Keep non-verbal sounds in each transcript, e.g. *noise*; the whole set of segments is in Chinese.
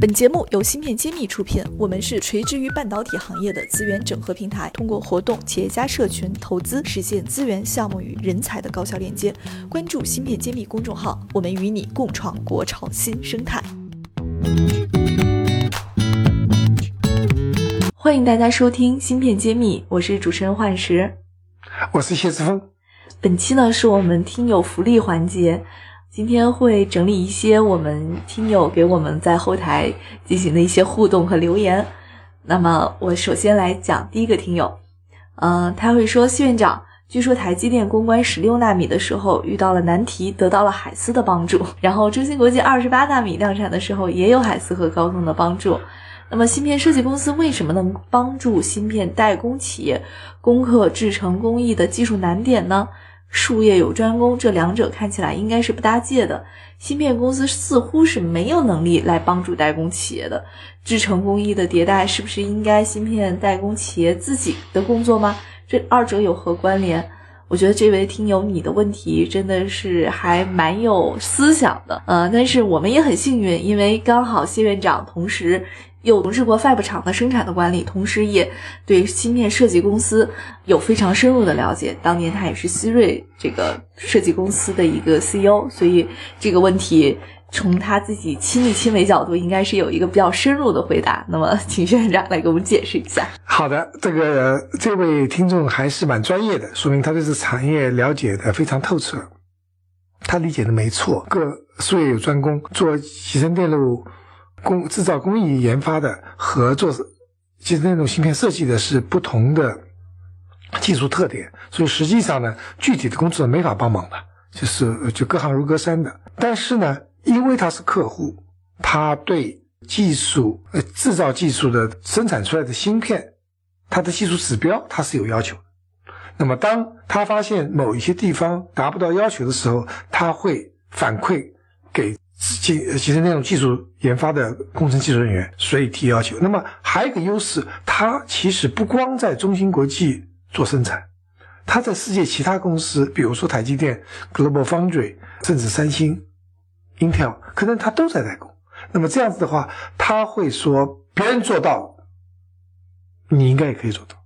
本节目由芯片揭秘出品，我们是垂直于半导体行业的资源整合平台，通过活动、企业家社群、投资，实现资源、项目与人才的高效链接。关注芯片揭秘公众号，我们与你共创国潮新生态。欢迎大家收听芯片揭秘，我是主持人幻石，我是谢志峰。本期呢是我们听友福利环节。今天会整理一些我们听友给我们在后台进行的一些互动和留言。那么我首先来讲第一个听友，嗯，他会说：“谢院长，据说台积电攻关十六纳米的时候遇到了难题，得到了海思的帮助。然后中芯国际二十八纳米量产的时候也有海思和高通的帮助。那么芯片设计公司为什么能帮助芯片代工企业攻克制程工艺的技术难点呢？”术业有专攻，这两者看起来应该是不搭界的。芯片公司似乎是没有能力来帮助代工企业的制程工艺的迭代，是不是应该芯片代工企业自己的工作吗？这二者有何关联？我觉得这位听友你的问题真的是还蛮有思想的，呃，但是我们也很幸运，因为刚好谢院长同时。有从事过 Fab 厂的生产的管理，同时也对芯片设计公司有非常深入的了解。当年他也是希瑞这个设计公司的一个 CEO，所以这个问题从他自己亲力亲为角度，应该是有一个比较深入的回答。那么，请院长来给我们解释一下。好的，这个这位听众还是蛮专业的，说明他对这产业了解的非常透彻。他理解的没错，各术业有专攻，做集成电路。工制造工艺研发的和做其实那种芯片设计的是不同的技术特点，所以实际上呢，具体的工作没法帮忙的，就是就隔行如隔山的。但是呢，因为他是客户，他对技术呃制造技术的生产出来的芯片，它的技术指标它是有要求的。那么当他发现某一些地方达不到要求的时候，他会反馈给。技其实那种技术研发的工程技术人员，所以提要求。那么还有一个优势，它其实不光在中芯国际做生产，它在世界其他公司，比如说台积电、Global Foundry，甚至三星、Intel，可能它都在代工。那么这样子的话，他会说别人做到，你应该也可以做到。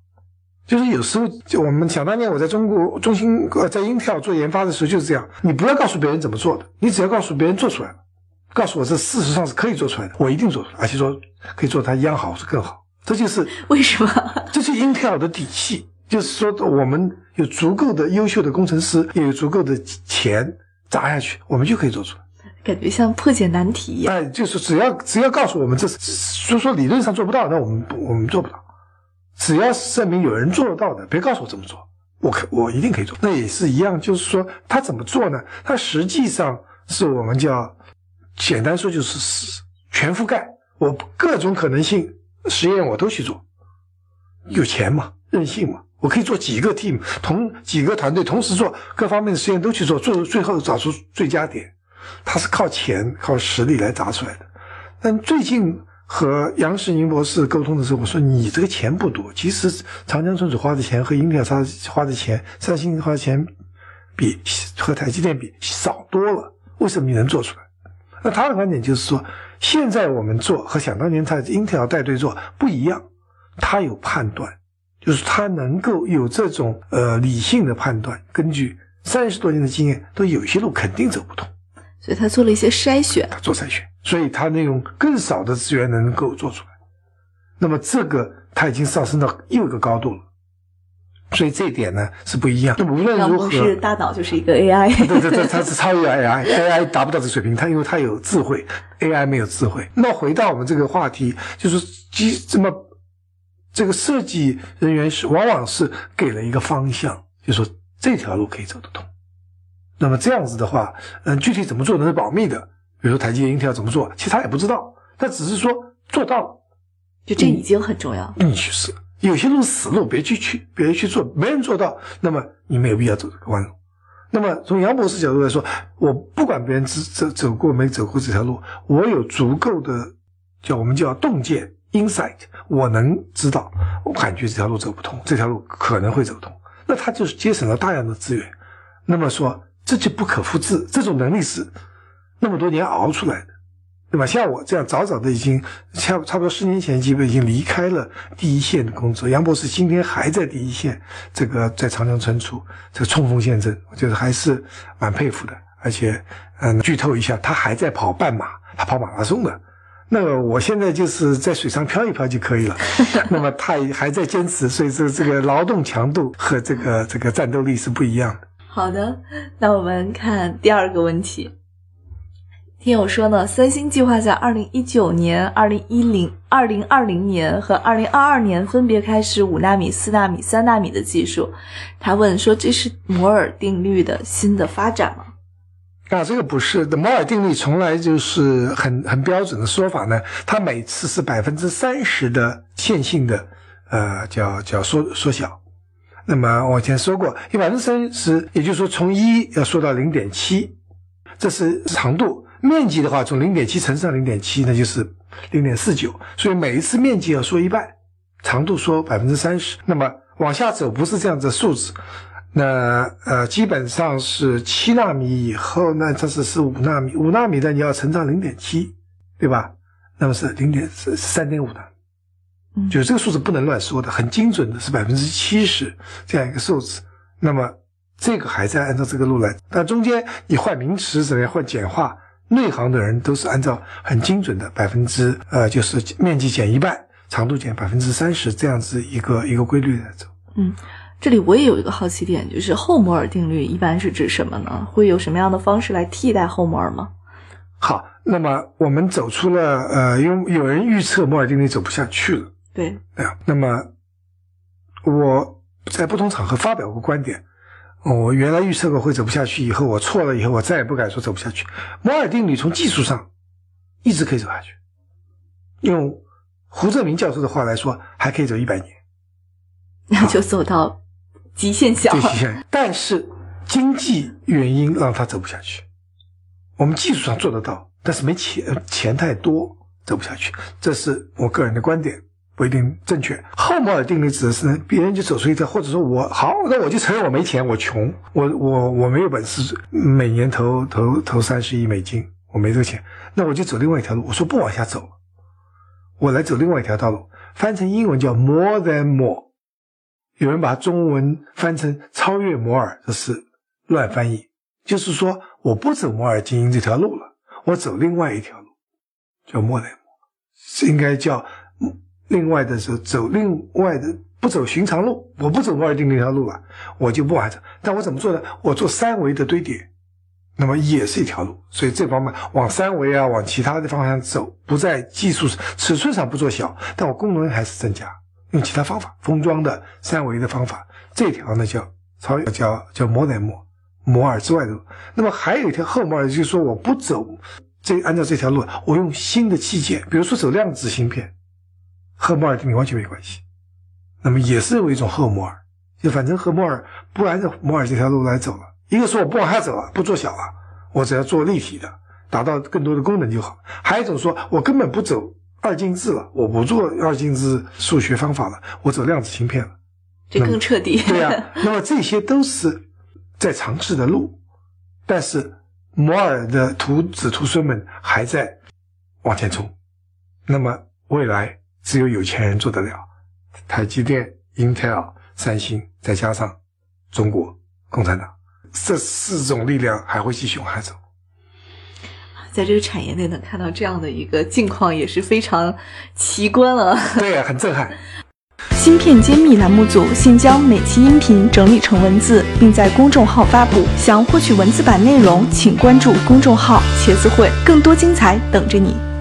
就是有时候，我们想当年我在中国中芯呃在 Intel 做研发的时候就是这样，你不要告诉别人怎么做的，你只要告诉别人做出来。告诉我，这事实上是可以做出来的，我一定做出来，而且说可以做它一样好，或者更好。这就是为什么？这是英特尔的底气，就是说我们有足够的优秀的工程师，也有足够的钱砸下去，我们就可以做出来。感觉像破解难题一样。哎，就是只要只要告诉我们这是，说说理论上做不到，那我们我们做不到。只要是证明有人做得到的，别告诉我怎么做，我可我一定可以做。那也是一样，就是说他怎么做呢？他实际上是我们叫。简单说就是是全覆盖，我各种可能性实验我都去做，有钱嘛，任性嘛，我可以做几个 team 同几个团队同时做各方面的实验都去做，做最后找出最佳点，它是靠钱靠实力来砸出来的。但最近和杨世宁博士沟通的时候，我说你这个钱不多，其实长江存储花的钱和英特尔花花的钱，三星花的钱比和台积电比少多了，为什么你能做出来？那他的观点就是说，现在我们做和想当年他英特尔带队做不一样，他有判断，就是他能够有这种呃理性的判断，根据三十多年的经验，都有些路肯定走不通，所以他做了一些筛选，他做筛选，所以他那用更少的资源能够做出来，那么这个他已经上升到又一个高度了。所以这一点呢是不一样。就无论如何，是大脑就是一个 AI。对对对，它是超越 AI，AI *laughs* 达不到这水平，它因为它有智慧，AI 没有智慧。那回到我们这个话题，就是机这么这个设计人员是往往是给了一个方向，就说这条路可以走得通。那么这样子的话，嗯，具体怎么做那是保密的。比如说台积电、英特尔怎么做，其实他也不知道，他只是说做到了，就这已经很重要。你去试。有些路死路，别去去，别去做，没人做到，那么你没有必要走这个弯路。那么从杨博士角度来说，我不管别人走走走过没走过这条路，我有足够的叫我们叫洞见 insight，我能知道，我感觉这条路走不通，这条路可能会走通，那他就是节省了大量的资源。那么说这就不可复制，这种能力是那么多年熬出来的。对吧？像我这样早早的已经差差不多十年前，基本已经离开了第一线的工作。杨博士今天还在第一线，这个在长江存储这个冲锋陷阵，我觉得还是蛮佩服的。而且，嗯，剧透一下，他还在跑半马，他跑马拉松的。那么我现在就是在水上漂一漂就可以了。*laughs* 那么他还在坚持，所以这这个劳动强度和这个这个战斗力是不一样的。好的，那我们看第二个问题。听友说呢，三星计划在二零一九年、二零一零、二零二零年和二零二二年分别开始五纳米、四纳米、三纳米的技术。他问说：“这是摩尔定律的新的发展吗？”啊，这个不是的，摩尔定律从来就是很很标准的说法呢。它每次是百分之三十的线性的，呃，叫叫缩缩小。那么我以前说过，一百分之三十，也就是说从一要缩到零点七，这是长度。面积的话，从零点七乘上零点七，那就是零点四九。所以每一次面积要缩一半，长度缩百分之三十。那么往下走不是这样子数字，那呃基本上是七纳米以后呢，这是是五纳米，五纳米的你要乘上零点七，对吧？那么是零点是三点五纳米，就是这个数字不能乱说的，很精准的是百分之七十这样一个数字。那么这个还在按照这个路来，但中间你换名词怎么样，换简化。内行的人都是按照很精准的百分之呃，就是面积减一半，长度减百分之三十这样子一个一个规律来走。嗯，这里我也有一个好奇点，就是后摩尔定律一般是指什么呢？会有什么样的方式来替代后摩尔吗？好，那么我们走出了呃，因为有人预测摩尔定律走不下去了。对。那么我在不同场合发表过观点。我原来预测过会走不下去，以后我错了，以后我再也不敢说走不下去。摩尔定律从技术上一直可以走下去，用胡正明教授的话来说，还可以走一百年，那就走到极限小。极限，但是经济原因让他走不下去。我们技术上做得到，但是没钱，钱太多，走不下去。这是我个人的观点。不一定正确。后摩尔定律指的是，别人就走出一条，或者说我好，那我就承认我没钱，我穷，我我我没有本事，每年投投投三十亿美金，我没这个钱，那我就走另外一条路。我说不往下走，我来走另外一条道路。翻成英文叫 more than more，有人把中文翻成超越摩尔，这是乱翻译。就是说我不走摩尔经营这条路了，我走另外一条路，叫 more than more，应该叫。另外的时候走另外的不走寻常路，我不走摩尔定律那条路了，我就不完成。但我怎么做呢？我做三维的堆叠，那么也是一条路。所以这方面往三维啊，往其他的方向走，不在技术尺寸上不做小，但我功能还是增加，用其他方法封装的三维的方法。这条呢叫超越，叫叫摩尔摩摩尔之外的路。那么还有一条后摩尔，就是说我不走这按照这条路，我用新的器件，比如说走量子芯片。和摩尔定律完全没关系，那么也是有一种后摩尔，就反正和摩尔不按照摩尔这条路来走了。一个说我不往下走了，不做小了，我只要做立体的，达到更多的功能就好。还有一种说我根本不走二进制了，我不做二进制数学方法了，我走量子芯片了，这更彻底。对呀，那么这些都是在尝试的路，但是摩尔的徒子徒孙们还在往前冲，那么未来。只有有钱人做得了，台积电、Intel、三星，再加上中国共产党，这四种力量还会继续往下走。在这个产业内能看到这样的一个境况，也是非常奇观了。对，很震撼。芯片揭秘栏目组现将每期音频整理成文字，并在公众号发布。想获取文字版内容，请关注公众号“茄子会”，更多精彩等着你。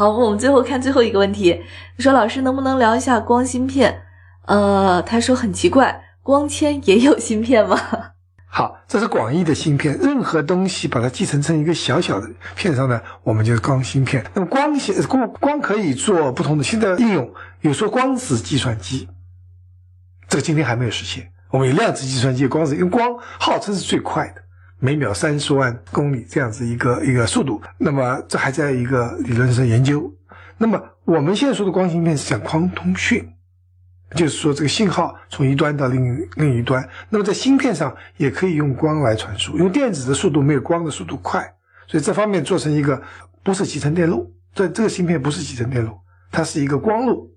好，我们最后看最后一个问题。说老师能不能聊一下光芯片？呃，他说很奇怪，光纤也有芯片吗？*laughs* 好，这是广义的芯片，任何东西把它继承成一个小小的片上呢，我们就是光芯片。那么光纤光光可以做不同的新的应用，有说光子计算机，这个今天还没有实现。我们有量子计算机，光子因为光号称是最快的。每秒三十万公里这样子一个一个速度，那么这还在一个理论上研究。那么我们现在说的光芯片是讲光通讯，就是说这个信号从一端到另另一端。那么在芯片上也可以用光来传输，因为电子的速度没有光的速度快，所以这方面做成一个不是集成电路，这这个芯片不是集成电路，它是一个光路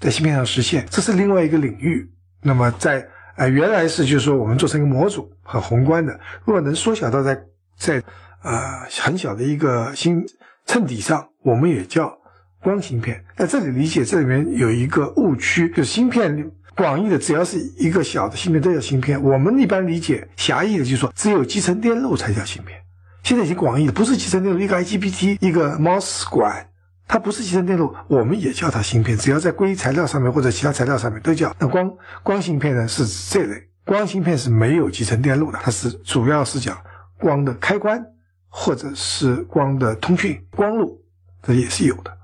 在芯片上实现，这是另外一个领域。那么在呃原来是就是说我们做成一个模组很宏观的，如果能缩小到在在呃很小的一个芯衬底上，我们也叫光芯片。在这里理解这里面有一个误区，就是芯片。广义的只要是一个小的芯片都叫芯片。我们一般理解狭义的，就是说只有集成电路才叫芯片。现在已经广义的，不是集成电路，一个 IGBT，一个 MOS 管，它不是集成电路，我们也叫它芯片。只要在硅材料上面或者其他材料上面都叫。那光光芯片呢是这类，光芯片是没有集成电路的，它是主要是讲光的开关或者是光的通讯光路，这也是有的。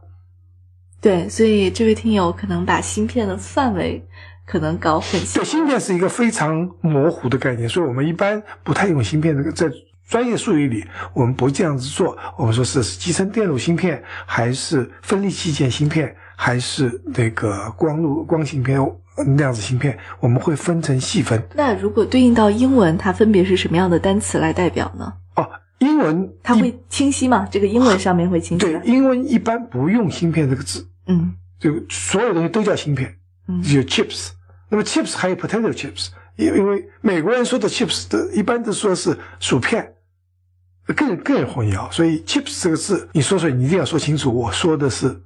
对，所以这位听友可能把芯片的范围。可能搞混淆。对，芯片是一个非常模糊的概念，所以我们一般不太用芯片。这个在专业术语里，我们不这样子做。我们说是集成电路芯片，还是分立器件芯片，还是那个光路光芯片、量子芯片，我们会分成细分。那如果对应到英文，它分别是什么样的单词来代表呢？哦，英文它会清晰吗？这个英文上面会清晰。对，英文一般不用芯片这个字。嗯，就所有东西都叫芯片。嗯有 chips，那么 chips 还有 potato chips，因因为美国人说的 chips 的一般都说是薯片，更更混淆，所以 chips 这个字你说出来你一定要说清楚，我说的是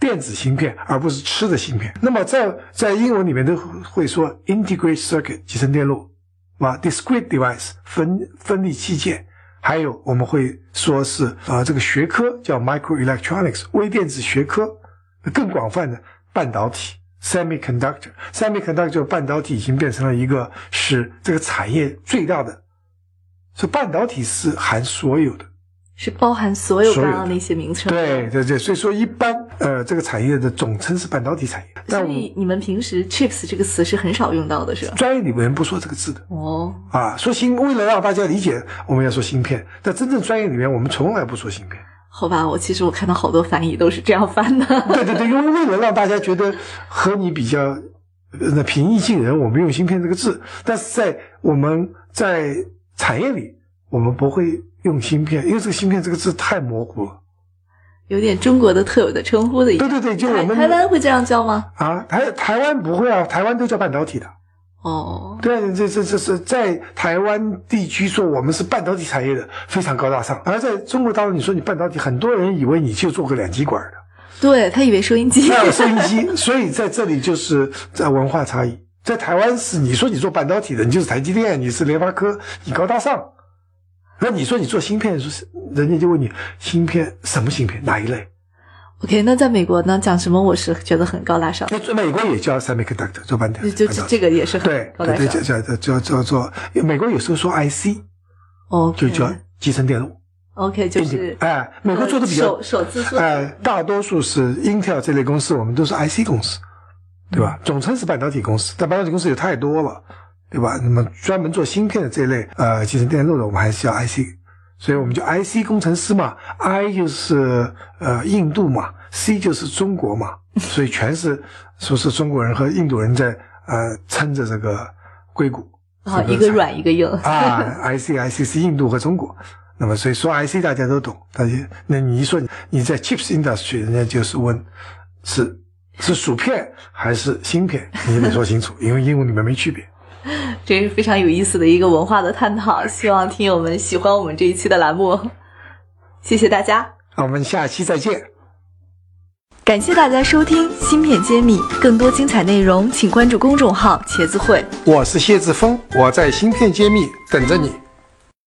电子芯片，而不是吃的芯片。那么在在英文里面都会说 integrated circuit 集成电路，啊 discrete device 分分立器件，还有我们会说是啊这个学科叫 microelectronics 微电子学科，更广泛的半导体。Semiconductor，Semiconductor 半导体已经变成了一个是这个产业最大的，所以半导体是含所有的，是包含所有刚刚那些名称。对对对，所以说一般呃这个产业的总称是半导体产业。所以你们平时 chips 这个词是很少用到的，是吧？专业里面不说这个字的哦。啊，说芯，为了让大家理解，我们要说芯片，但真正专业里面我们从来不说芯片。好吧，我其实我看到好多翻译都是这样翻的。对对对，因为为了让大家觉得和你比较那平易近人，我们用“芯片”这个字。但是在我们在产业里，我们不会用“芯片”，因为这个“芯片”这个字太模糊了，有点中国的特有的称呼的意思。对对对，就我们台湾会这样叫吗？啊，台台湾不会啊，台湾都叫半导体的。哦，对，这这这是在台湾地区说我们是半导体产业的非常高大上，而在中国大陆你说你半导体，很多人以为你就做个两极管的，对他以为收音机，收音机，所以在这里就是在文化差异，在台湾是你说你做半导体的，你就是台积电，你是联发科，你高大上，那你说你做芯片，人家就问你芯片什么芯片哪一类？OK，那在美国呢，讲什么我是觉得很高大上。那美国也叫 semiconductor 做半导体，就这个也是很高大上。对，叫叫叫叫做美国有时候说 IC，哦，就叫集成电路。OK，就是哎，美国做的比较首首哎，大多数是 Intel 这类公司，我们都是 IC 公司，对吧？总称是半导体公司，但半导体公司有太多了，对吧？那么专门做芯片的这类呃集成电路的，我们还是叫 IC。所以我们就 IC 工程师嘛，I 就是呃印度嘛，C 就是中国嘛，*laughs* 所以全是说是中国人和印度人在呃撑着这个硅谷啊，一个软一个硬啊，IC IC 是印度和中国，那么所以说 IC 大家都懂，但是那你一说你在 chips industry，人家就是问是是薯片还是芯片，你得说清楚，因为英文里面没区别。这是非常有意思的一个文化的探讨，希望听友们喜欢我们这一期的栏目，谢谢大家，我们下期再见。感谢大家收听《芯片揭秘》，更多精彩内容请关注公众号“茄子会”。我是谢志峰，我在《芯片揭秘》等着你。